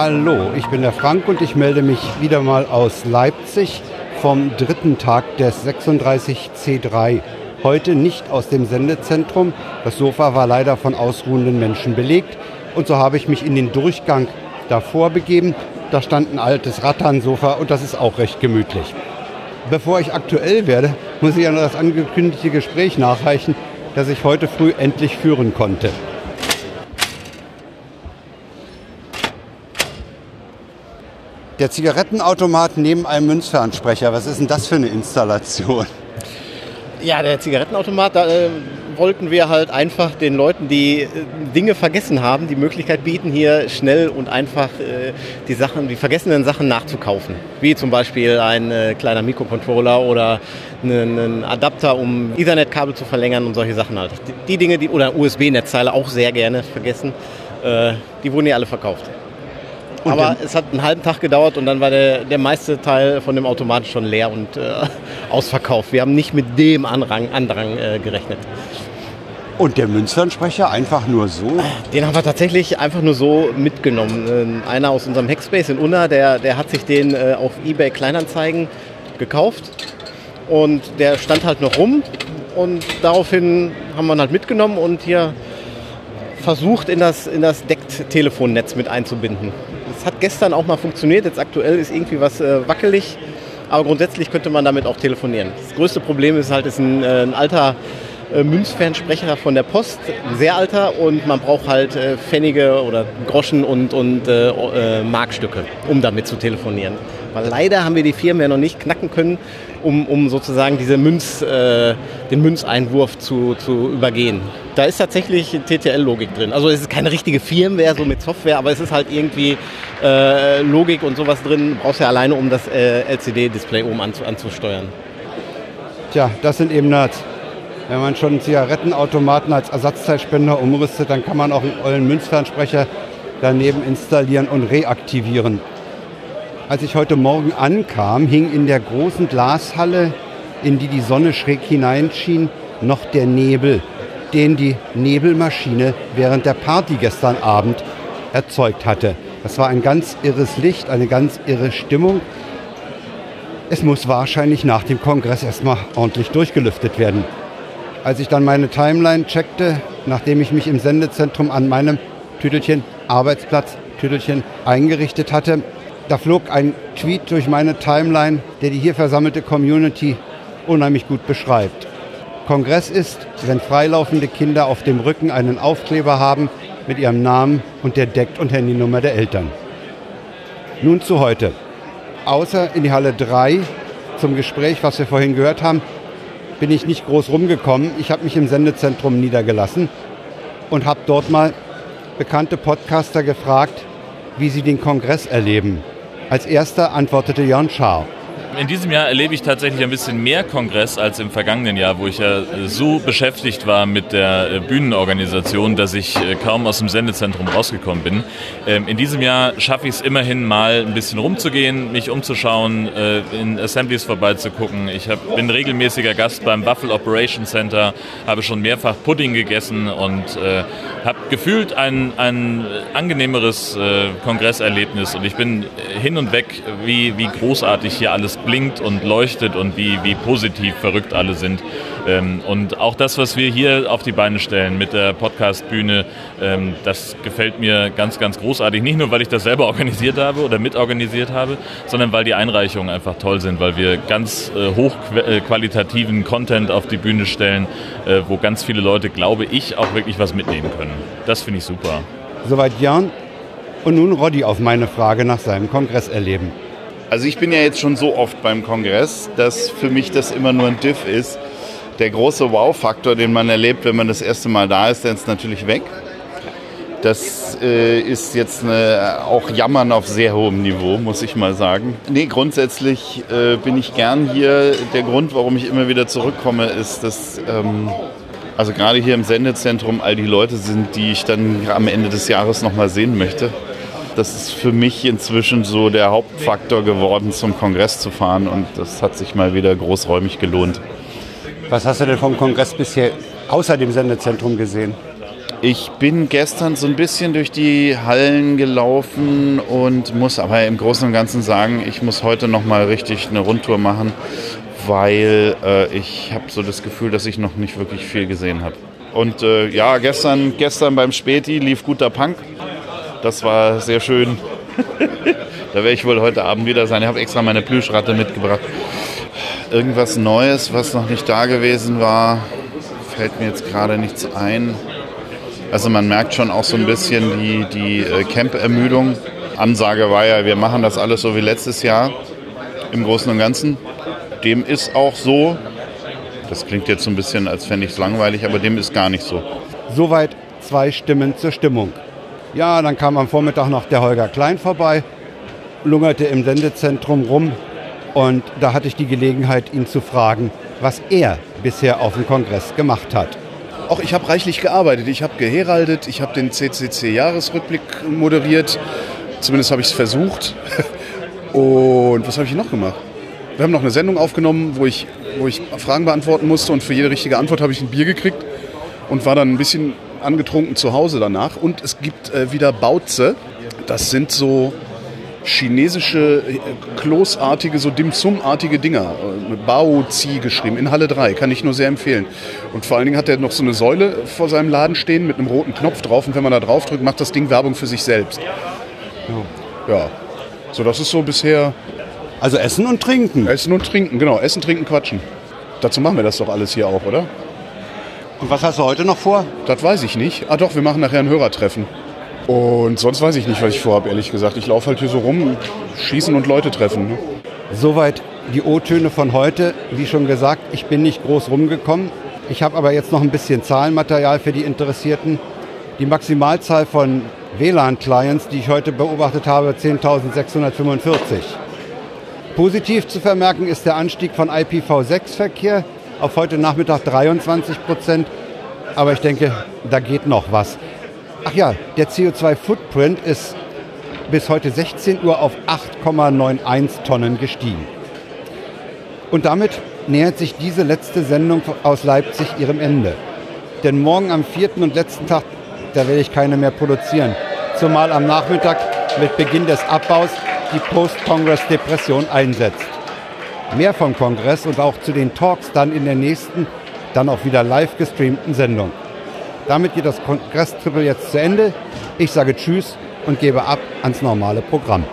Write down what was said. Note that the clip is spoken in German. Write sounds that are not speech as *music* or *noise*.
Hallo, ich bin der Frank und ich melde mich wieder mal aus Leipzig vom dritten Tag des 36C3. Heute nicht aus dem Sendezentrum. Das Sofa war leider von ausruhenden Menschen belegt und so habe ich mich in den Durchgang davor begeben. Da stand ein altes Rattansofa und das ist auch recht gemütlich. Bevor ich aktuell werde, muss ich ja noch das angekündigte Gespräch nachreichen, das ich heute früh endlich führen konnte. Der Zigarettenautomat neben einem Münzfernsprecher, was ist denn das für eine Installation? Ja, der Zigarettenautomat, da äh, wollten wir halt einfach den Leuten, die äh, Dinge vergessen haben, die Möglichkeit bieten, hier schnell und einfach äh, die Sachen, die vergessenen Sachen nachzukaufen. Wie zum Beispiel ein äh, kleiner Mikrocontroller oder einen Adapter, um Ethernet-Kabel zu verlängern und solche Sachen halt. Die, die Dinge, die, oder USB-Netzteile auch sehr gerne vergessen, äh, die wurden hier alle verkauft. Und Aber es hat einen halben Tag gedauert und dann war der, der meiste Teil von dem Automaten schon leer und äh, *laughs* ausverkauft. Wir haben nicht mit dem Anrang, Andrang äh, gerechnet. Und der Münsternsprecher einfach nur so? Den haben wir tatsächlich einfach nur so mitgenommen. Äh, einer aus unserem Hackspace in Unna, der, der hat sich den äh, auf eBay Kleinanzeigen gekauft und der stand halt noch rum und daraufhin haben wir ihn halt mitgenommen und hier versucht in das, in das Deckt-Telefonnetz mit einzubinden. Es hat gestern auch mal funktioniert, jetzt aktuell ist irgendwie was äh, wackelig, aber grundsätzlich könnte man damit auch telefonieren. Das größte Problem ist halt, ist ein, äh, ein alter äh, Münzfernsprecher von der Post, ein sehr alter und man braucht halt äh, Pfennige oder Groschen und, und äh, äh, Markstücke, um damit zu telefonieren. Weil leider haben wir die Firmen ja noch nicht knacken können, um, um sozusagen diese Münz, äh, den Münzeinwurf zu, zu übergehen. Da ist tatsächlich TTL-Logik drin. Also es ist keine richtige Firmware, so mit Software, aber es ist halt irgendwie äh, Logik und sowas drin. Du brauchst ja alleine, um das äh, LCD-Display oben anzu, anzusteuern. Tja, das sind eben Nerds. Wenn man schon einen Zigarettenautomaten als Ersatzteilspender umrüstet, dann kann man auch einen ollen Münzfernsprecher daneben installieren und reaktivieren. Als ich heute Morgen ankam, hing in der großen Glashalle, in die die Sonne schräg hineinschien, noch der Nebel, den die Nebelmaschine während der Party gestern Abend erzeugt hatte. Das war ein ganz irres Licht, eine ganz irre Stimmung. Es muss wahrscheinlich nach dem Kongress erstmal ordentlich durchgelüftet werden. Als ich dann meine Timeline checkte, nachdem ich mich im Sendezentrum an meinem Tüdelchen, Arbeitsplatz, Tüdelchen eingerichtet hatte, da flog ein Tweet durch meine Timeline, der die hier versammelte Community unheimlich gut beschreibt. Kongress ist, wenn freilaufende Kinder auf dem Rücken einen Aufkleber haben mit ihrem Namen und der Deckt- und Handynummer der Eltern. Nun zu heute. Außer in die Halle 3 zum Gespräch, was wir vorhin gehört haben, bin ich nicht groß rumgekommen. Ich habe mich im Sendezentrum niedergelassen und habe dort mal bekannte Podcaster gefragt, wie sie den Kongress erleben. Als erster antwortete Jörn Schaar. In diesem Jahr erlebe ich tatsächlich ein bisschen mehr Kongress als im vergangenen Jahr, wo ich ja so beschäftigt war mit der äh, Bühnenorganisation, dass ich äh, kaum aus dem Sendezentrum rausgekommen bin. Ähm, in diesem Jahr schaffe ich es immerhin mal ein bisschen rumzugehen, mich umzuschauen, äh, in Assemblies vorbeizugucken. Ich bin regelmäßiger Gast beim Buffalo Operation Center, habe schon mehrfach Pudding gegessen und habe gefühlt ein, ein angenehmeres Kongresserlebnis und ich bin hin und weg, wie, wie großartig hier alles blinkt und leuchtet und wie, wie positiv verrückt alle sind. Ähm, und auch das, was wir hier auf die Beine stellen mit der Podcast-Bühne, ähm, das gefällt mir ganz, ganz großartig. Nicht nur, weil ich das selber organisiert habe oder mitorganisiert habe, sondern weil die Einreichungen einfach toll sind, weil wir ganz äh, hochqualitativen Content auf die Bühne stellen, äh, wo ganz viele Leute, glaube ich, auch wirklich was mitnehmen können. Das finde ich super. Soweit Jan. Und nun Roddy auf meine Frage nach seinem Kongress erleben. Also ich bin ja jetzt schon so oft beim Kongress, dass für mich das immer nur ein Diff ist. Der große Wow-Faktor, den man erlebt, wenn man das erste Mal da ist, der ist natürlich weg. Das äh, ist jetzt eine, auch Jammern auf sehr hohem Niveau, muss ich mal sagen. Nee, grundsätzlich äh, bin ich gern hier. Der Grund, warum ich immer wieder zurückkomme, ist, dass ähm, also gerade hier im Sendezentrum all die Leute sind, die ich dann am Ende des Jahres nochmal sehen möchte das ist für mich inzwischen so der Hauptfaktor geworden, zum Kongress zu fahren. Und das hat sich mal wieder großräumig gelohnt. Was hast du denn vom Kongress bisher außer dem Sendezentrum gesehen? Ich bin gestern so ein bisschen durch die Hallen gelaufen und muss aber im Großen und Ganzen sagen, ich muss heute noch mal richtig eine Rundtour machen, weil äh, ich habe so das Gefühl, dass ich noch nicht wirklich viel gesehen habe. Und äh, ja, gestern, gestern beim Späti lief guter Punk. Das war sehr schön. da werde ich wohl heute Abend wieder sein. Ich habe extra meine Plüschratte mitgebracht. Irgendwas Neues, was noch nicht da gewesen war, fällt mir jetzt gerade nichts ein. Also man merkt schon auch so ein bisschen die, die äh, Camp-Ermüdung. Ansage war ja, wir machen das alles so wie letztes Jahr im Großen und Ganzen. Dem ist auch so. Das klingt jetzt so ein bisschen, als fände ich es langweilig, aber dem ist gar nicht so. Soweit zwei Stimmen zur Stimmung. Ja, dann kam am Vormittag noch der Holger Klein vorbei, lungerte im Sendezentrum rum und da hatte ich die Gelegenheit, ihn zu fragen, was er bisher auf dem Kongress gemacht hat. Auch ich habe reichlich gearbeitet. Ich habe geheraldet, ich habe den CCC-Jahresrückblick moderiert. Zumindest habe ich es versucht. *laughs* Und was habe ich noch gemacht? Wir haben noch eine Sendung aufgenommen, wo ich, wo ich Fragen beantworten musste und für jede richtige Antwort habe ich ein Bier gekriegt und war dann ein bisschen angetrunken zu Hause danach. Und es gibt äh, wieder Bauze. Das sind so chinesische, äh, kloßartige, so Dim-Sum-artige Dinger. Äh, mit Bao Zi geschrieben, in Halle 3. Kann ich nur sehr empfehlen. Und vor allen Dingen hat er noch so eine Säule vor seinem Laden stehen mit einem roten Knopf drauf. Und wenn man da drauf drückt, macht das Ding Werbung für sich selbst. Ja. ja. So, das ist so bisher. Also Essen und Trinken. Essen und Trinken, genau. Essen, Trinken, Quatschen. Dazu machen wir das doch alles hier auch, oder? Und was hast du heute noch vor? Das weiß ich nicht. Ah doch, wir machen nachher ein Hörertreffen. Und sonst weiß ich nicht, was ich vorhabe, ehrlich gesagt. Ich laufe halt hier so rum, schießen und Leute treffen. Ne? Soweit die O-Töne von heute. Wie schon gesagt, ich bin nicht groß rumgekommen. Ich habe aber jetzt noch ein bisschen Zahlenmaterial für die Interessierten. Die Maximalzahl von WLAN-Clients, die ich heute beobachtet habe, 10.645. Positiv zu vermerken ist der Anstieg von IPv6-Verkehr auf heute Nachmittag 23 Prozent. Aber ich denke, da geht noch was. Ach ja, der CO2-Footprint ist bis heute 16 Uhr auf 8,91 Tonnen gestiegen. Und damit nähert sich diese letzte Sendung aus Leipzig ihrem Ende. Denn morgen am vierten und letzten Tag, da werde ich keine mehr produzieren. Zumal am Nachmittag mit Beginn des Abbaus die Post-Congress-Depression einsetzt. Mehr vom Kongress und auch zu den Talks dann in der nächsten, dann auch wieder live gestreamten Sendung. Damit geht das Kongress-Triple jetzt zu Ende. Ich sage Tschüss und gebe ab ans normale Programm.